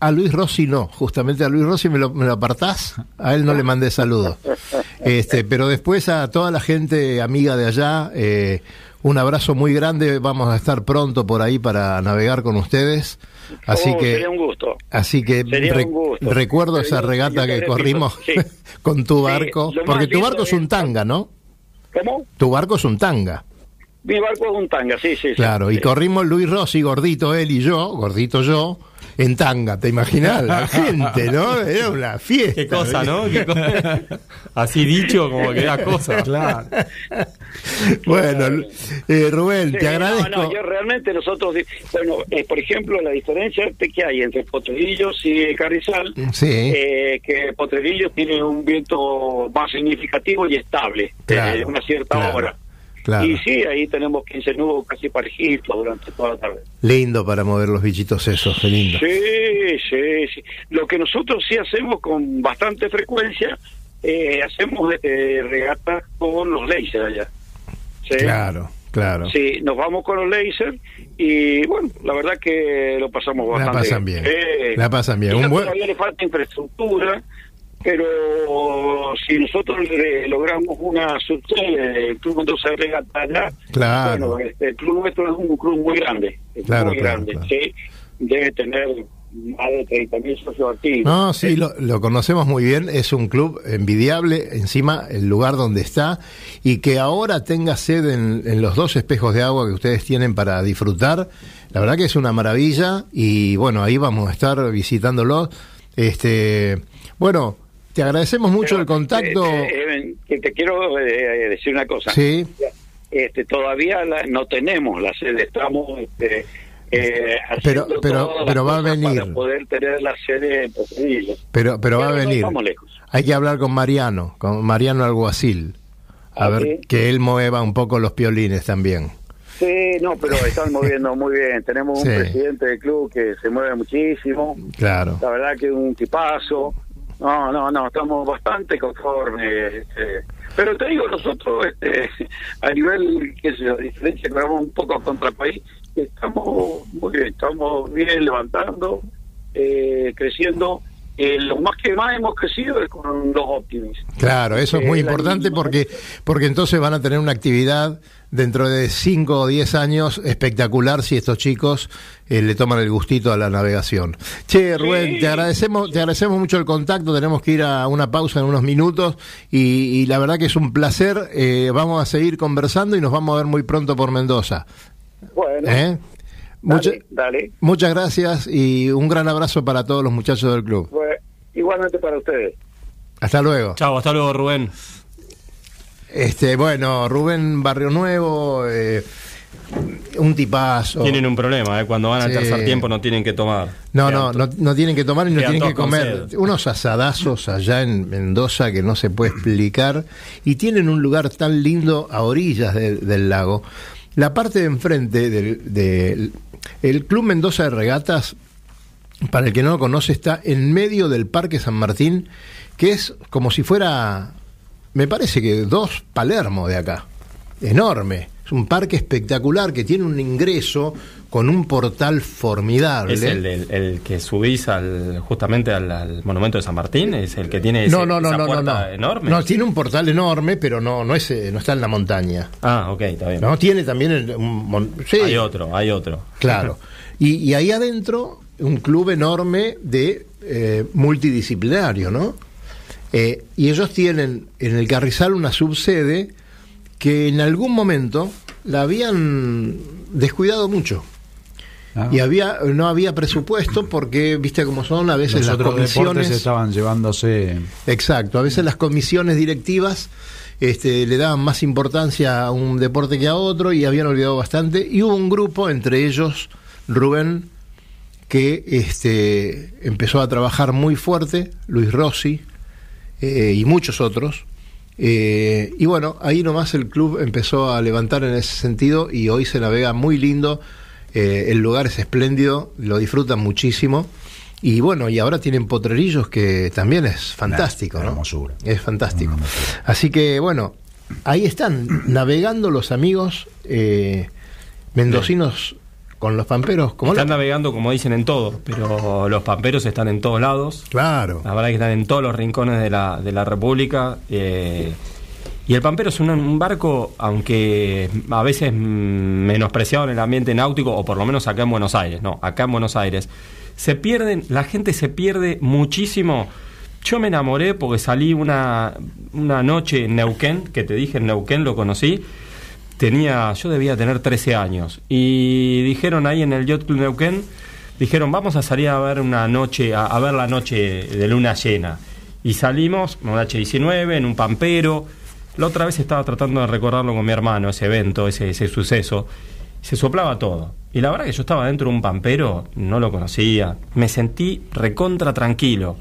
a Luis Rossi no, justamente a Luis Rossi me lo, me lo apartás, a él no le mandé saludos. Este, pero después a toda la gente amiga de allá, eh, un abrazo muy grande, vamos a estar pronto por ahí para navegar con ustedes. Así Oh, que Sería un gusto. Así que re- un gusto. recuerdo esa regata que corrimos sí. con tu barco, porque tu barco es un tanga, ¿no? ¿Cómo? Tu barco es un tanga. Mi barco es un tanga, sí, sí. sí. Claro, y corrimos Luis Rossi, gordito él y yo, gordito yo, en tanga, ¿te imaginas? La gente, ¿no? Era una fiesta. Qué cosa, ¿no? Qué co- Así dicho, como que da cosa. Claro. Bueno, eh, Rubén, Sí, te no, agradezco. No, yo realmente nosotros, bueno, eh, por ejemplo, la diferencia este que hay entre Potrerillos y Carrizal, Sí. eh, que Potrerillos tiene un viento más significativo y estable, Claro, de una cierta claro, hora. Claro. Y sí, ahí tenemos 15 nudos casi parejitos durante toda la tarde. Lindo para mover los bichitos esos, qué lindo. Sí, sí, sí. Lo que nosotros sí hacemos con bastante frecuencia, eh, hacemos eh, regatas con los lasers allá. ¿sí? Claro, claro. Sí, nos vamos con los lasers y bueno, la verdad que lo pasamos La bastante pasan bien. La pasan bien. Un buen- Todavía le falta infraestructura, pero si nosotros le logramos una subsede del Club de Regata allá, Claro. bueno, este, el club nuestro es un club muy grande, Claro, muy claro, grande, sí, debe tener más de 30.000 socios activos. No, sí, lo, lo conocemos muy bien. Es un club envidiable, encima el lugar donde está, y que ahora tenga sede en, en los dos espejos de agua que ustedes tienen para disfrutar. La verdad que es una maravilla, y bueno, ahí vamos a estar visitándolo. Este, bueno, te agradecemos mucho el contacto. Eh, eh, que te quiero eh, decir una cosa. Sí. Este, todavía la- no tenemos la sede, estamos este, eh, Pero- pero- pero va a venir. para poder tener la sede en Potrerillos. Pero, pero va a Pero no venir. estamos lejos. Hay que hablar con Mariano, con Mariano Alguacil, a Ah, ver que él mueva un poco los piolines también. Sí, no, pero están moviendo muy bien. Tenemos un presidente del club que se mueve muchísimo. Claro. La verdad que es un tipazo. No, no, no, estamos bastante conformes. este. Pero te digo, nosotros, este, a nivel, qué sé yo, diferencia que vamos un poco contra el país, estamos muy bien, estamos bien levantando, eh, creciendo. Eh, lo más que más hemos crecido es con los Optimis. Claro, eso es Eh, muy la importante porque, porque entonces van a tener una actividad dentro de 5 o 10 años espectacular si estos chicos eh, le toman el gustito a la navegación. Che, Rubén, te agradecemos, te agradecemos mucho el contacto, tenemos que ir a una pausa en unos minutos y, y la verdad que es un placer, eh, vamos a seguir conversando y nos vamos a ver muy pronto por Mendoza. Bueno, ¿Eh? Mucha- dale, dale. muchas gracias y un gran abrazo para todos los muchachos del club. Igualmente para ustedes. Hasta luego. Chao, hasta luego, Rubén. Este, bueno, Rubén Barrio Nuevo, eh, un tipazo. Tienen un problema, ¿eh? cuando van al Sí. tercer tiempo no tienen que tomar. No, no, no, no tienen que tomar y no quedan tienen que comer. Unos asadazos allá en Mendoza que no se puede explicar. Y tienen un lugar tan lindo a orillas de- del lago. La parte de enfrente del, del- el Club Mendoza de Regatas, para el que no lo conoce, está en medio del Parque San Martín, que es como si fuera, me parece que dos Palermo de acá. Enorme. Es un parque espectacular que tiene un ingreso con un portal formidable. Es el, que subís al, justamente al, al monumento de San Martín, es el que tiene ese- no, no, no, esa no, no, puerta no. enorme. No, tiene un portal enorme, pero no, no es, eh, no está en la montaña. Ah, ok, está bien. No, tiene también el- un sí, Hay otro, hay otro. claro. Y, y ahí adentro un club enorme de eh, multidisciplinario, ¿no? Eh, y ellos tienen en el Carrizal una subsede que en algún momento la habían descuidado mucho. Ah. Y había no había presupuesto porque, viste cómo son, a veces Los las otros comisiones... estaban llevándose. Exacto, a veces las comisiones directivas este, le daban más importancia a un deporte que a otro y habían olvidado bastante. Y hubo un grupo, entre ellos Rubén, que este, empezó a trabajar muy fuerte, Luis Rossi eh, y muchos otros. Eh, y bueno, ahí nomás el club empezó a levantar en ese sentido y hoy se navega muy lindo. eh, el lugar es espléndido, lo disfrutan muchísimo. Y bueno, y ahora tienen potrerillos que también es fantástico, Una ¿no? hermosura. Es fantástico. Así que bueno, ahí están navegando los amigos mendocinos con los pamperos, ¿cómo Están la- navegando, como dicen, en todo, pero los pamperos están en todos lados. Claro. La verdad que están en todos los rincones de la, de la República. eh, y el Pampero es un, un barco, aunque a veces menospreciado en el ambiente náutico, o por lo menos acá en Buenos Aires, no, acá en Buenos Aires, se pierden, la gente se pierde muchísimo. Yo me enamoré porque salí una, una noche en Neuquén, que te dije en Neuquén, lo conocí. Tenía, yo debía tener 13 años. Y dijeron ahí en el Yacht Club Neuquén, dijeron, vamos a salir a ver una noche, a, a ver la noche de luna llena. Y salimos, en un H19, en un pampero. La otra vez estaba tratando de recordarlo con mi hermano, ese evento, ese, ese suceso. Se soplaba todo. Y la verdad que yo estaba dentro de un pampero, no lo conocía. Me sentí recontra tranquilo.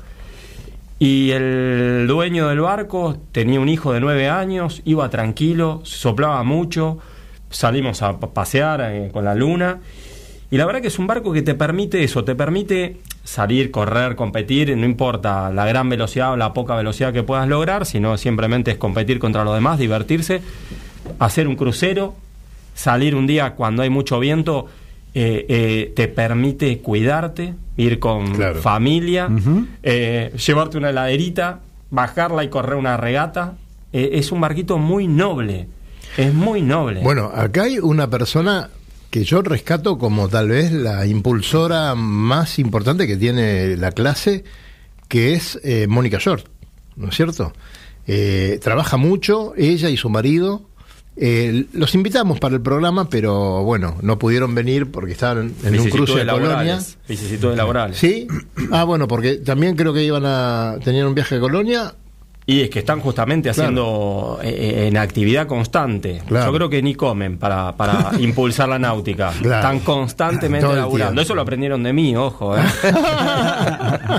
Y el dueño del barco tenía un hijo de nueve años, iba tranquilo, soplaba mucho, salimos a pa- pasear eh, con la luna. Y la verdad que es un barco que te permite eso, te permite salir, correr, competir, no importa la gran velocidad o la poca velocidad que puedas lograr, sino simplemente es competir contra los demás, divertirse, hacer un crucero, salir un día cuando hay mucho viento, eh, eh, te permite cuidarte, ir con Claro. familia, eh, llevarte una heladerita, bajarla y correr una regata. Es un barquito muy noble, es muy noble. Bueno, acá hay una persona que yo rescato como tal vez la impulsora más importante que tiene la clase, que es Mónica Short, ¿no es cierto? Trabaja mucho, ella y su marido. Eh, los invitamos para el programa, pero bueno, no pudieron venir porque estaban en un cruce de Colonia. vicisitudes laborales. Sí. Ah, bueno, porque también creo que iban a tener un viaje a Colonia. Y es que están justamente haciendo eh, en actividad constante. Claro. Yo creo que ni comen para, para impulsar la náutica. Claro. Están constantemente Todo laburando. Eso lo aprendieron de mí, ojo. ¿eh?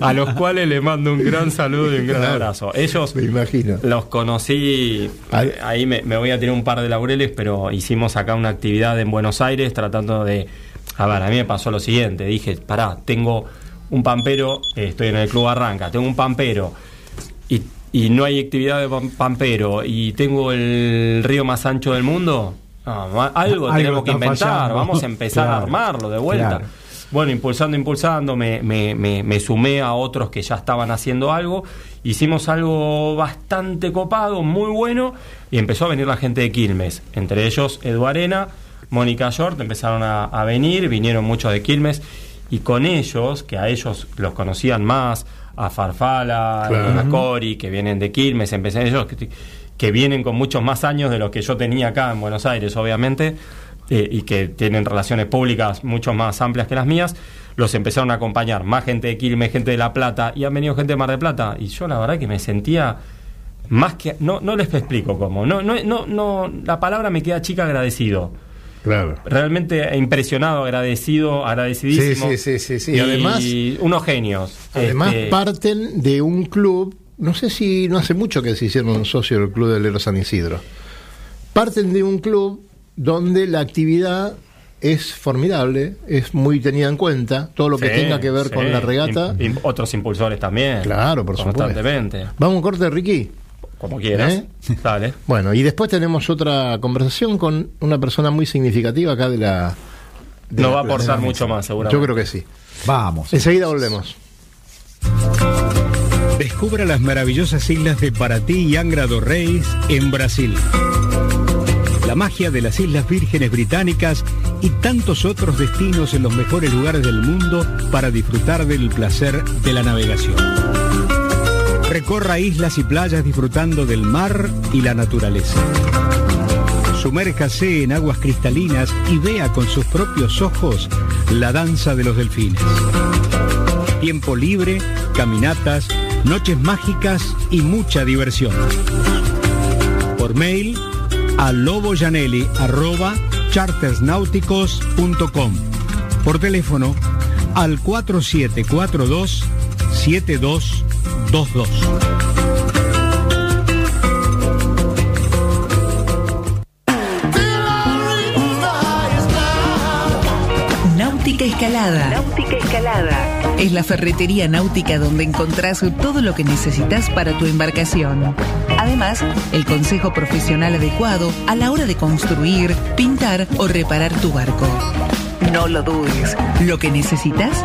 a los cuales le mando un gran saludo y un gran abrazo. Ellos Me imagino. los conocí, eh, ahí me, me voy a tirar un par de laureles, pero hicimos acá una actividad en Buenos Aires tratando de... A ver, a mí me pasó lo siguiente, dije, pará, tengo un pampero, eh, estoy en el Club Arranca, tengo un pampero y, y no hay actividad de pam- pampero y tengo el río más ancho del mundo, no, algo, Algo tenemos que inventar, fallando. vamos a empezar a armarlo de vuelta. claro. Bueno, impulsando, impulsando, me, me, me, me sumé a otros que ya estaban haciendo algo. Hicimos algo bastante copado, muy bueno, y empezó a venir la gente de Quilmes. Entre ellos, Edu Arena, Mónica Short, empezaron a, a venir, vinieron muchos de Quilmes, y con ellos, que a ellos los conocían más, a Farfala, Claro. a Cori, que vienen de Quilmes, empecé ellos, que, que vienen con muchos más años de los que yo tenía acá en Buenos Aires, obviamente eh, y que tienen relaciones públicas mucho más amplias que las mías, los empezaron a acompañar más gente de Quilmes, gente de La Plata, y han venido gente de Mar del Plata, y yo la verdad que me sentía más que... No, no les explico cómo, no, no, no, no, la palabra me queda chica agradecido. Claro. Realmente impresionado, agradecido, agradecidísimo. Sí, sí, sí, sí, sí. Y Además- unos genios. Además, Este, parten de un club, no sé si no hace mucho que se hicieron socios del Club del Lero San Isidro. Parten de un club donde la actividad es formidable, es muy tenida en cuenta, todo lo que sí, tenga que ver sí. con la regata. Im- im- otros impulsores también. Claro, por supuesto. Constantemente. Vamos a un corte, Ricky. Como quieras. ¿Eh? Dale. Bueno, y después tenemos otra conversación con una persona muy significativa acá de la... de No la va a aportar mucho más, seguramente. Yo creo que sí. Vamos. Enseguida volvemos. Descubra las maravillosas islas de Paraty y Angra do Reis en Brasil. La magia de las Islas Vírgenes Británicas y tantos otros destinos en los mejores lugares del mundo para disfrutar del placer de la navegación. Recorra islas y playas disfrutando del mar y la naturaleza. Sumérjase en aguas cristalinas y vea con sus propios ojos la danza de los delfines. Tiempo libre, caminatas, noches mágicas y mucha diversión. Por mail a loboyanelli.chartersnáuticos.com. Por teléfono al 4742 7222. Náutica Escalada. Náutica Escalada. es la ferretería náutica donde encontrás todo lo que necesitas para tu embarcación. Además, el consejo profesional adecuado a la hora de construir, pintar o reparar tu barco. No lo dudes, lo que necesitas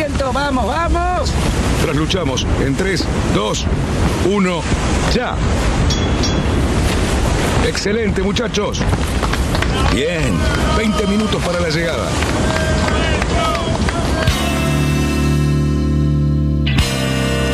Vamos, vamos. Trasluchamos en 3, 2, 1, ya. Excelente, muchachos. Bien, 20 minutos para la llegada.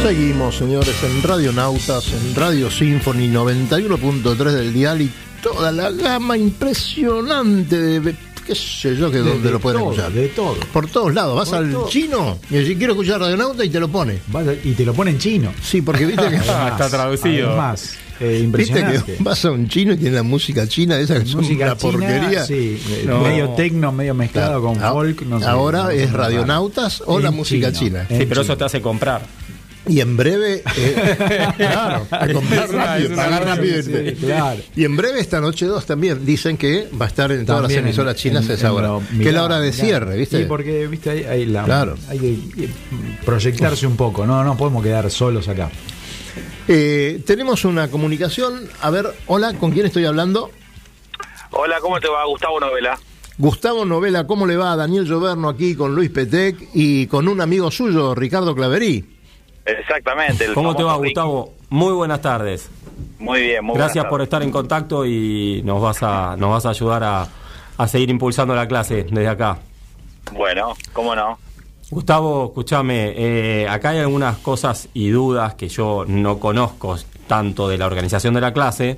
Seguimos, señores, en Radio Nautas, en Radio Symphony 91.3 del dial y toda la gama impresionante de qué sé yo que De- donde de lo pueden todo, escuchar. de todo. Por todos lados. Vas Por al todo. chino y si quiero escuchar Radio Nauta y te lo pone. Vas a- y te lo pone en chino. Sí, porque viste que. Ah, está traducido. Además, eh, Viste que vas a un chino y tiene la música china, esa que es Música una china, porquería. sí, No. medio tecno, medio mezclado con folk. No sé, ahora es radionautas o la música chino, china. Sí, pero eso te hace comprar. Y en breve, eh, claro, a comprar Es una- rápido, es una pagar versión, rápido. sí, irte. claro. Y en breve esta noche 2 también dicen que va a estar en todas También las emisoras en- chinas en- a esa en hora. lo- que es la hora de mirá. cierre, ¿viste? Sí, porque viste hay, hay la- Claro. hay que eh, proyectarse un poco, no, no podemos quedar solos acá. Eh, tenemos una comunicación. A ver, hola, ¿con quién estoy hablando? Hola, ¿cómo te va? Gustavo Novela. Gustavo Novela, ¿cómo le va? Daniel Lloverno aquí con Luis Petec y con un amigo suyo, Ricardo Claverí. Exactamente. el ¿Cómo te va. Gustavo? Muy buenas tardes. Muy bien, muy Gracias por estar en contacto y nos vas a, nos vas a ayudar a, a seguir impulsando la clase desde acá. Bueno, ¿cómo no? Gustavo, escúchame, eh, acá hay algunas cosas y dudas que yo no conozco tanto de la organización de la clase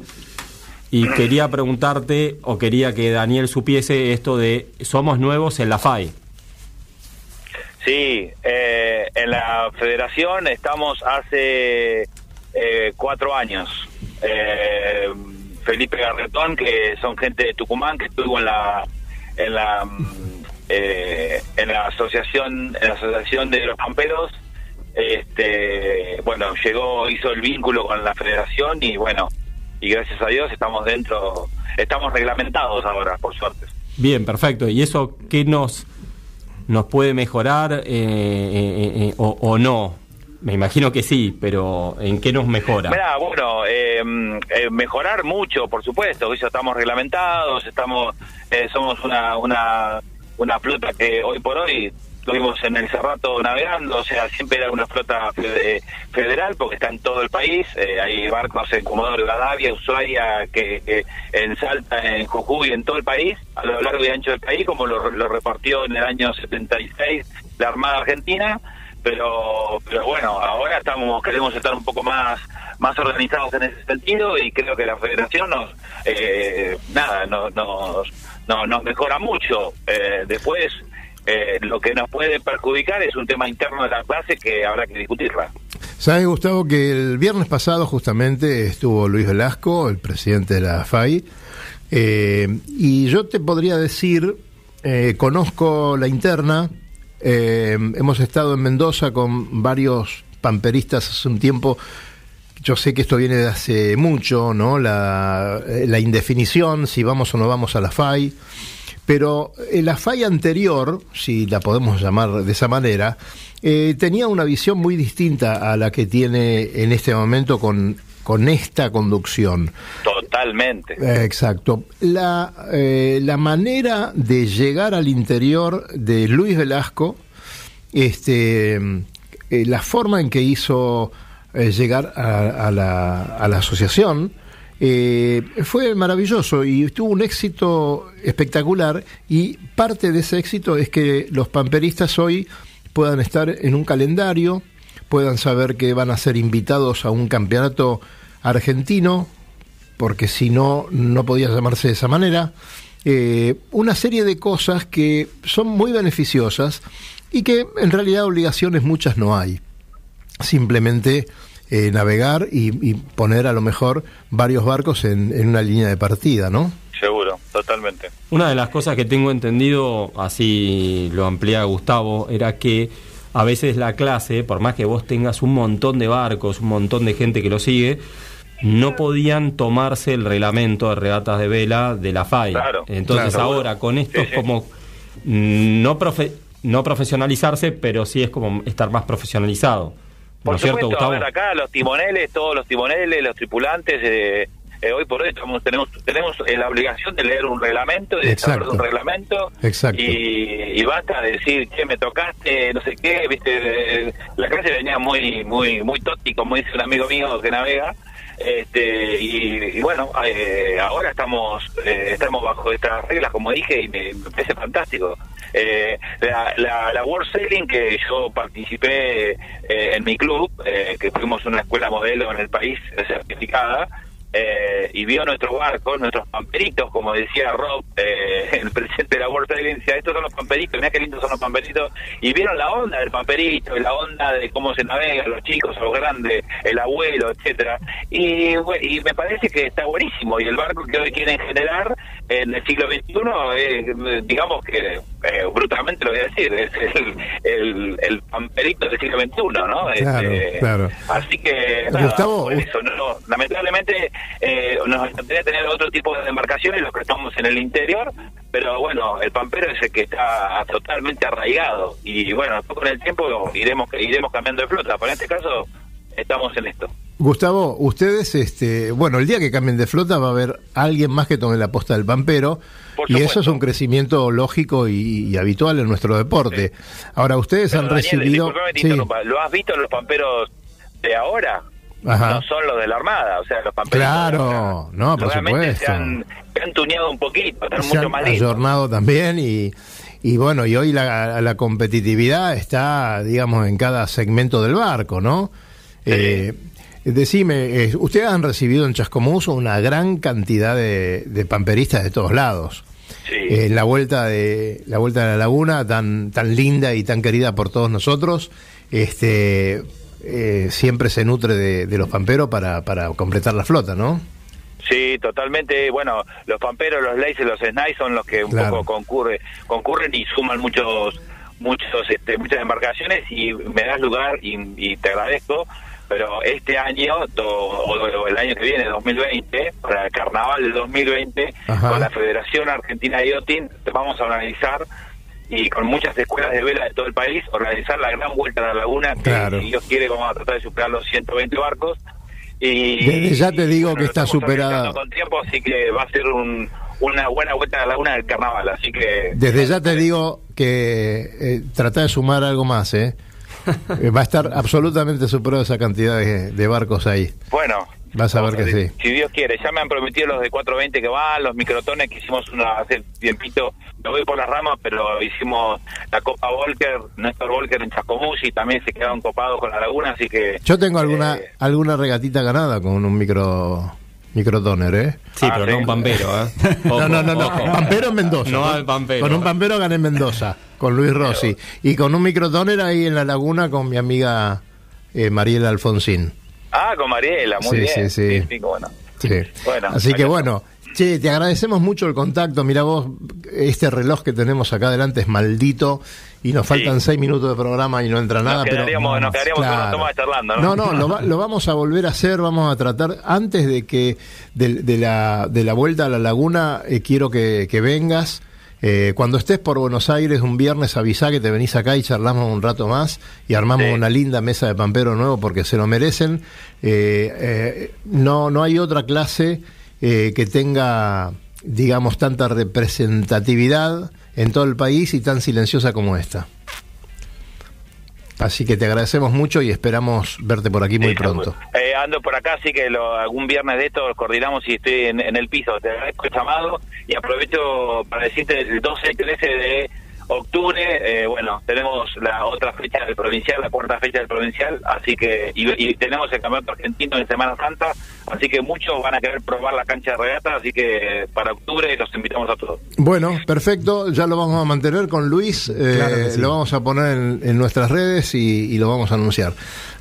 y quería preguntarte o quería que Daniel supiese esto de somos nuevos en la FAI. Sí, eh, en la federación estamos hace eh, cuatro años. Eh, Felipe Garretón, que son gente de Tucumán, que estuvo en la en la mm, eh, en la asociación en la asociación de los camperos. Este, bueno, llegó, hizo el vínculo con la federación y bueno, y gracias a Dios estamos dentro, estamos reglamentados ahora, por suerte. Bien, perfecto. ¿Y eso qué nos, nos puede mejorar eh, eh, eh, o, no? Me imagino que sí, pero ¿en qué nos mejora? Bueno, eh, eh, mejorar mucho, por supuesto. Ya estamos reglamentados, estamos, eh, somos una, una, una flota que hoy por hoy estuvimos en el Cerrato navegando, o sea, siempre era una flota fe- federal porque está en todo el país. eh, hay barcos en Comodoro Rivadavia, Ushuaia, que, que en Salta, en Jujuy, en todo el país, a lo largo y ancho del país, como lo, lo repartió en el año 76 la Armada Argentina pero pero bueno ahora estamos queremos estar un poco más más organizados en ese sentido y creo que la federación nos eh, nada nos nos, nos mejora mucho Eh, después eh, lo que nos puede perjudicar es un tema interno de la clase que habrá que discutirla ¿Sabes, Gustavo, que el viernes pasado justamente estuvo Luis Velasco, el presidente de la FAI, eh, y yo te podría decir, eh, conozco la interna, eh, hemos estado en Mendoza con varios pamperistas hace un tiempo, yo sé que esto viene de hace mucho, ¿no? La, la indefinición, si vamos o no vamos a la FAI. Pero eh, la FAI anterior, si la podemos llamar de esa manera, eh, tenía una visión muy distinta a la que tiene en este momento con, con esta conducción. totalmente Eh, Exacto. La, eh, la manera de llegar al interior de Luis Velasco, este, eh, la forma en que hizo eh, llegar a, a la, a la asociación, eh, fue maravilloso y tuvo un éxito espectacular y parte de ese éxito es que los pamperistas hoy puedan estar en un calendario, puedan saber que van a ser invitados a un campeonato argentino, porque si no, no podía llamarse de esa manera. eh, una serie de cosas que son muy beneficiosas y que en realidad obligaciones muchas no hay. Simplemente eh, navegar y, y poner a lo mejor varios barcos en, en una línea de partida, ¿no? Seguro, totalmente. Una de las cosas que tengo entendido, así lo amplía Gustavo, era que a veces la clase, por más que vos tengas un montón de barcos, un montón de gente que lo sigue, no podían tomarse el reglamento de regatas de vela de la FAI. Claro, Entonces claro. ahora con esto es como mm, no profe- no profesionalizarse, pero sí es como estar más profesionalizado. ¿No Por es cierto, supuesto, a ver, acá los timoneles, todos los timoneles, los tripulantes, eh, eh, hoy por hoy estamos- tenemos tenemos eh, la obligación de leer un reglamento, de saber un reglamento, Exacto. y, y basta de decir, che, me tocaste, no sé qué, viste, eh, la clase venía muy muy muy toti, como dice un amigo mío que navega, este y, bueno, eh, ahora estamos eh, estamos bajo estas reglas, como dije, y me, me parece fantástico. Eh, la, la, la World Sailing que yo participé eh, en mi club, eh, que fuimos una escuela modelo en el país certificada, eh, y vio nuestros barcos, nuestros pamperitos, como decía Rob, eh, el presidente de la World Sailing, decía, estos son los pamperitos, mira qué lindos son los pamperitos, y vieron la onda del pamperito, la onda de cómo se navega, los chicos, los grandes, el abuelo, etcétera. Y, bueno, y me parece que está buenísimo, y el barco que hoy quieren generar en el siglo XXI, eh, digamos que, eh, brutalmente lo voy a decir, es el, el, el pamperito del siglo XXI, ¿no? Claro, Este, claro. Así que, nada, Gustavo, por eso, no, no, lamentablemente eh, nos encantaría tener otro tipo de embarcaciones, los que estamos en el interior, pero bueno, el pampero es el que está totalmente arraigado y bueno, con el tiempo iremos iremos cambiando de flota, pero en este caso estamos en esto. Gustavo, ustedes, este, bueno, el día que cambien de flota va a haber alguien más que tome la posta del pampero y eso es un crecimiento lógico y, y habitual en nuestro deporte. Ahora, ustedes Pero, han Daniel, recibido... Sí, ¿Lo has visto los pamperos de ahora? Ajá. No son los de la Armada, o sea, los pamperos. Claro, no, por supuesto. Se han, se han tuneado un poquito, están se mucho han más ayornado también y, y bueno, y hoy la, la competitividad está, digamos, en cada segmento del barco, ¿no? Eh, decime, eh, ustedes han recibido en Chascomús una gran cantidad de, de pamperistas de todos lados. Eh, en la vuelta de la vuelta de la laguna tan tan linda y tan querida por todos nosotros este eh, siempre se nutre de, de los pamperos para, para completar la flota no Sí, totalmente. Bueno, los pamperos, los laces, los snice son los que un Claro. poco concurre, concurren y suman muchos muchos este, muchas embarcaciones y me das lugar y, y te agradezco. Pero este año, o, el año que viene, 2020, para el carnaval del 2020, Ajá. con la Federación Argentina de Yachting, vamos a organizar y con muchas escuelas de vela de todo el país, organizar la gran vuelta a la laguna, que si Dios quiere vamos a tratar de superar los 120 barcos. Y, Desde ya te digo bueno, que está superada. con tiempo, así que va a ser un- una buena vuelta a la laguna del carnaval, así que Desde ya te digo que eh, trata de sumar algo más, ¿eh? Eh, Va a estar absolutamente superado esa cantidad de, de barcos ahí. bueno. Vas a ver que sí. Si Dios quiere, ya me han prometido los de 420 que van, los microtones que hicimos una, hace tiempito, me voy por las ramas, pero hicimos la Copa Volker, Néstor Volker en Chascomús y también se quedaron copados con la laguna, así que... Yo tengo alguna alguna regatita ganada con un micro microtoner, ¿eh? Sí, pero no un pampero, ¿eh? No, no, no, no. Pampero en Mendoza. No Con- al pampero. Con un pampero gané en Mendoza, con Luis Rossi. Y con un microtoner ahí en la laguna con mi amiga eh, Mariela Alfonsín. Ah, con Mariela, muy Sí, bien. sí, sí. bueno. Sí. Bueno, Así que bueno, che, te agradecemos mucho el contacto. Mira vos, este reloj que tenemos acá adelante es maldito y nos faltan seis minutos de programa y no entra nada. Nos quedaríamos, pero, nos quedaríamos Claro. charlando, ¿no? No, no, lo, va- lo vamos a volver a hacer, vamos a tratar, antes de que de, de la, de la vuelta a la laguna, eh, quiero que, que vengas. Eh, cuando estés por Buenos Aires un viernes, avisá que te venís acá y charlamos un rato más y armamos una linda mesa de pampero nuevo porque se lo merecen. Eh, no, no hay otra clase eh, que tenga, digamos, tanta representatividad en todo el país y tan silenciosa como esta. Así que te agradecemos mucho y esperamos verte por aquí muy pronto. Eh, ando por acá, así que lo- algún viernes de esto coordinamos y estoy en, en el piso. Te agradezco el llamado y aprovecho para decirte el 12 y 13 de octubre, eh, bueno, tenemos la otra fecha del provincial, la cuarta fecha del provincial, así que, y, y tenemos el campeonato argentino en Semana Santa, así que muchos van a querer probar la cancha de regata, así que para octubre los invitamos a todos. Bueno, perfecto, ya lo vamos a mantener con Luis, eh, Claro que sí. lo vamos a poner en, en nuestras redes y, y lo vamos a anunciar.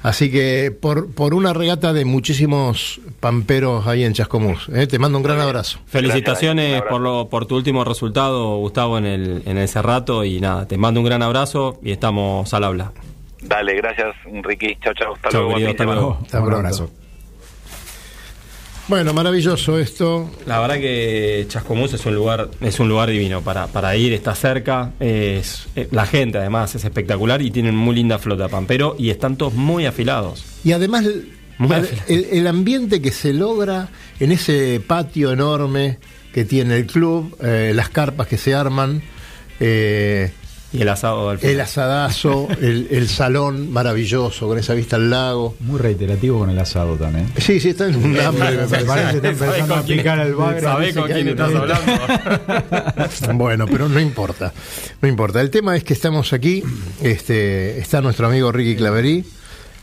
Así que por, por una regata de muchísimos pamperos ahí en Chascomús, ¿eh? te mando un gran abrazo. Felicitaciones por, lo, por tu último resultado, Gustavo, en el, en el Cerrato. Y nada, te mando un gran abrazo y estamos al habla. Dale, gracias Ricky, chao, chao, hasta Chao, luego. querido, fin de hasta luego. Hasta pronto. Bueno, maravilloso esto. La verdad que Chascomús es un lugar, es un lugar divino para, para ir, está cerca, es, eh, la gente además es espectacular y tienen muy linda flota pampero y están todos muy afilados. Y además Muy el ambiente que se logra en ese patio enorme que tiene el club, eh, las carpas que se arman, eh, Y el asado al final. el asadazo, el, el salón maravilloso con esa vista al lago. Muy reiterativo con el asado también. Sí, sí, está en un hambre. me Me parece que está ¿Sabés empezando a picar el bagre. sabés con quién estás hablando? Bueno, pero no importa, no importa. El tema es que estamos aquí, este, está nuestro amigo Ricky Claverí.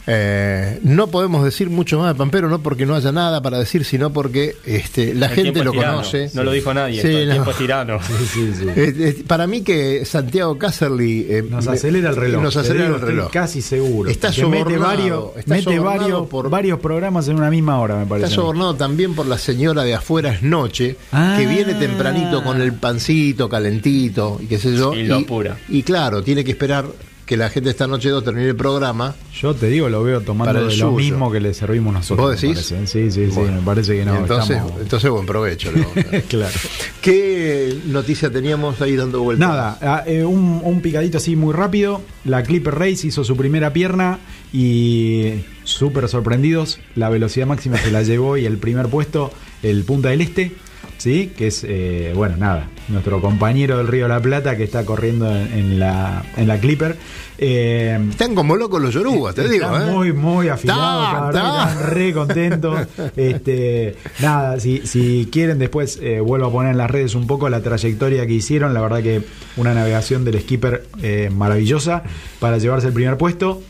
Eh, no podemos decir mucho más de Pampero, no porque no haya nada para decir, sino porque este, la El gente lo tirano. conoce. No lo dijo nadie, Sí, el no. tiempo es tirano. Eh, eh, para mí que Santiago Caserly eh, Nos acelera el reloj. Nos acelera el reloj. Casi seguro. Está Que mete sobornado, varios, está mete sobornado varios, por- varios programas en una misma hora, me parece. Está sobornado también por la señora de afuera es noche, Ah. que viene tempranito con el pancito calentito y qué sé yo. Y lo apura. y claro, tiene que esperar que la gente esta noche 2 termine el programa. Yo te digo, lo veo tomando de lo mismo que le servimos nosotros. ¿Vos decís? parece. Sí, sí, sí, me parece que no. Entonces, estamos- entonces buen provecho. claro. ¿Qué noticia teníamos ahí dando vueltas? Nada, ah, eh, un, un picadito así muy rápido. La Clipper Race hizo su primera pierna y súper sorprendidos. La velocidad máxima se la llevó y el primer puesto, el Punta del Este, ¿sí? Que es, eh, bueno, nada, nuestro compañero del Río de la Plata que está corriendo en, en la, en la Clipper. Eh, Están como locos los yorugas, te digo. ¿eh? muy, muy afilados, están re contentos. Este, nada, si, si quieren después eh, vuelvo a poner en las redes un poco la trayectoria que hicieron. La verdad que una navegación del skipper eh, maravillosa para llevarse el primer puesto.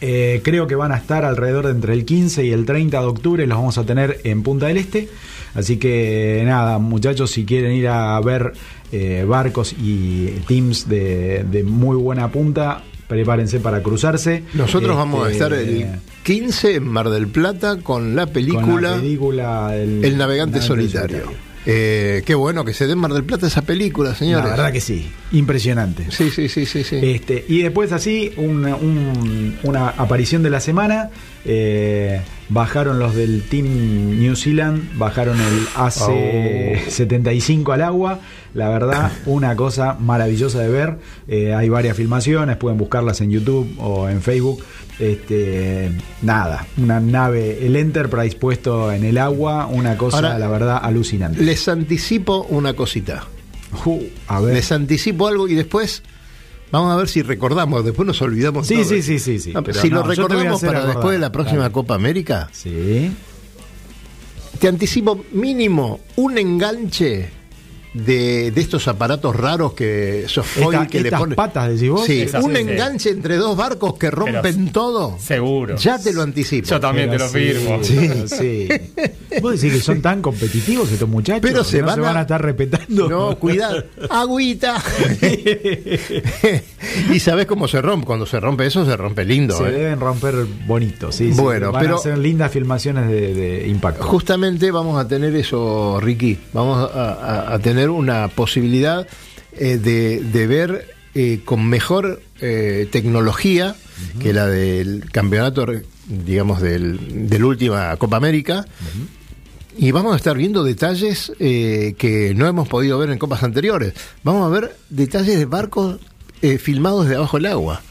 Eh, creo que van a estar alrededor de entre el 15 y el 30 de octubre, los vamos a tener en Punta del Este. Así que nada, muchachos, si quieren ir a ver eh, barcos y teams de, de muy buena punta, prepárense para cruzarse. Nosotros vamos a Este, estar el 15 en Mar del Plata con la película, con la película El, El Navegante Solitario. Eh, qué bueno que se dé en Mar del Plata esa película, señores. La verdad que sí, impresionante. Sí, sí, sí, sí. sí. Este, y después así, una, un- una aparición de la semana. eh, bajaron los del Team New Zealand, bajaron el AC75 al agua. La verdad, una cosa maravillosa de ver. Eh, hay varias filmaciones, pueden buscarlas en YouTube o en Facebook. Este, nada, una nave, el Enterprise puesto en el agua, una cosa, Ahora, la verdad, alucinante. Les anticipo una cosita. Uh, a ver. Les anticipo algo y después vamos a ver si recordamos. Después nos olvidamos. Sí, todo. sí, sí, sí, sí, si no, lo recordamos para acordar. después de la próxima. Copa América, Sí. te anticipo mínimo un enganche de, de estos aparatos raros que esos foil Esta- que le ponen. patas, decís vos. Sí, Esas, un sí, sí. enganche entre dos barcos que rompen todo. Seguro. Ya te lo anticipo. Yo también te lo firmo. sí. ¿Vos decís que son tan competitivos estos muchachos? Pero se no van se a- van a estar respetando. No, cuidado. Agüita. y sabes cómo se rompe. Cuando se rompe eso, se rompe lindo. Se ¿eh? deben romper bonito, sí. sí. Bueno, Van pero- a ser lindas filmaciones de, de impacto. Justamente vamos a tener eso, Ricky. Vamos a, a- a tener una posibilidad eh, de, de ver eh, con mejor eh, tecnología que la del campeonato, digamos, del, de la última Copa América. Y vamos a estar viendo detalles eh, que no hemos podido ver en copas anteriores. Vamos a ver detalles de barcos eh, filmados desde abajo del agua.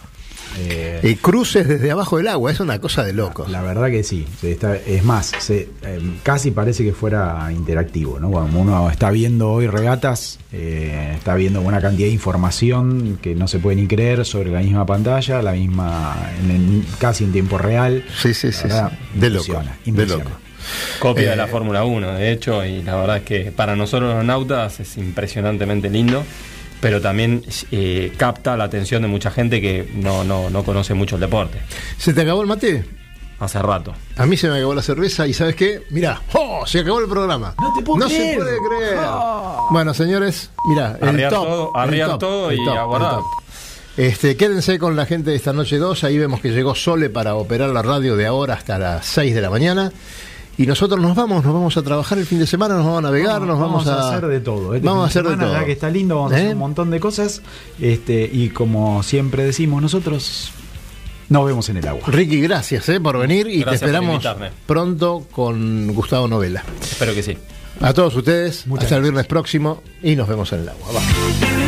Eh, Eh, cruces desde abajo del agua. Es una cosa de locos. La verdad que sí. está- es más, se- eh, casi parece que fuera interactivo. ¿no? Cuando uno está viendo hoy regatas, eh, está viendo una cantidad de información que no se puede ni creer sobre la misma pantalla, la misma, en casi en tiempo real. Sí, sí, sí. La verdad, sí. De loco. De loco. Copia de la Fórmula 1, de hecho, y la verdad es que para nosotros los nautas es impresionantemente lindo. Pero también eh, capta la atención de mucha gente que no, no, no conoce mucho el deporte. ¿Se te acabó el mate? Hace rato. A mí se me acabó la cerveza y ¿sabes qué? Mirá, ¡oh! Se acabó el programa. No te puedo no creer. se puede creer. Oh. Bueno, señores, mirá, el Arriar top. todo, el arriar top, todo y top, a guardar. el top. Este, quédense con la gente de esta noche 2. Ahí vemos que llegó Sole para operar la radio de ahora hasta las 6 de la mañana. Y nosotros nos vamos, nos vamos a trabajar el fin de semana, nos vamos a navegar, nos vamos, a, hacer de todo. Este vamos a fin hacer de semana, todo. ya que está lindo, vamos a ¿Eh? hacer un montón de cosas. Este, y como siempre decimos nosotros, nos vemos en el agua. Ricky, gracias eh, por venir y Gracias te esperamos pronto con Gustavo Novela. Espero que sí. A todos ustedes, Muchas hasta el viernes próximo y nos vemos en el agua. Va.